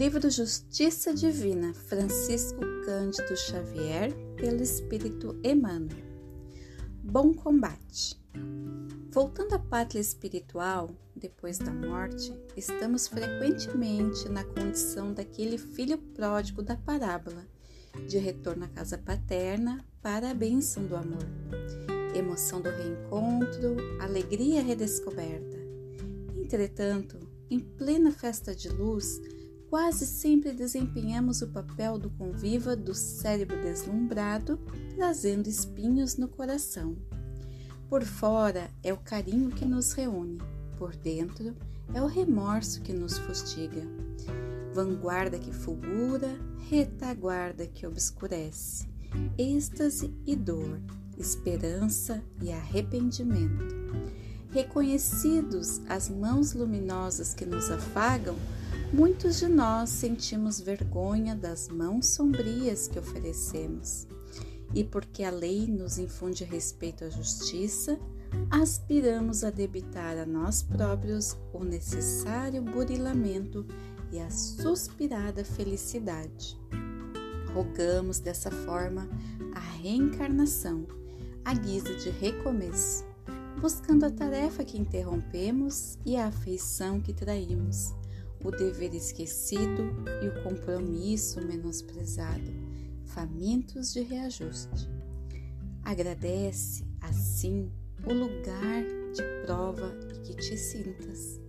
Livro Justiça Divina, Francisco Cândido Xavier, pelo Espírito Emmanuel. Bom combate. Voltando à pátria espiritual, depois da morte, estamos frequentemente na condição daquele filho pródigo da parábola, de retorno à casa paterna para a bênção do amor, emoção do reencontro, alegria redescoberta. Entretanto, em plena festa de luz, quase sempre desempenhamos o papel do conviva do cérebro deslumbrado, trazendo espinhos no coração. Por fora é o carinho que nos reúne, por dentro é o remorso que nos fustiga. Vanguarda que fulgura, retaguarda que obscurece, êxtase e dor, esperança e arrependimento. Reconhecidos as mãos luminosas que nos afagam, Muitos de nós sentimos vergonha das mãos sombrias que oferecemos, e porque a lei nos infunde respeito à justiça, aspiramos a debitar a nós próprios o necessário burilamento e a suspirada felicidade. Rogamos dessa forma a reencarnação, a guisa de recomeço, buscando a tarefa que interrompemos e a afeição que traímos o dever esquecido e o compromisso menosprezado, famintos de reajuste. Agradece, assim, o lugar de prova que te sintas.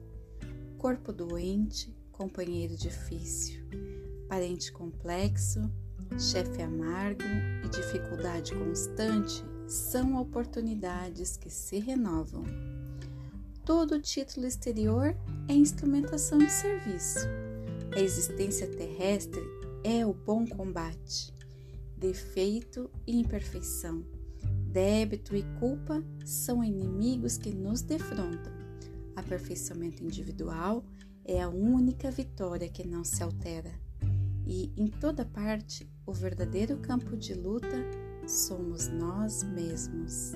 Corpo doente, companheiro difícil, parente complexo, chefe amargo e dificuldade constante são oportunidades que se renovam. Todo título exterior é instrumentação de serviço. A existência terrestre é o bom combate. Defeito e imperfeição, débito e culpa são inimigos que nos defrontam. Aperfeiçoamento individual é a única vitória que não se altera. E em toda parte, o verdadeiro campo de luta somos nós mesmos.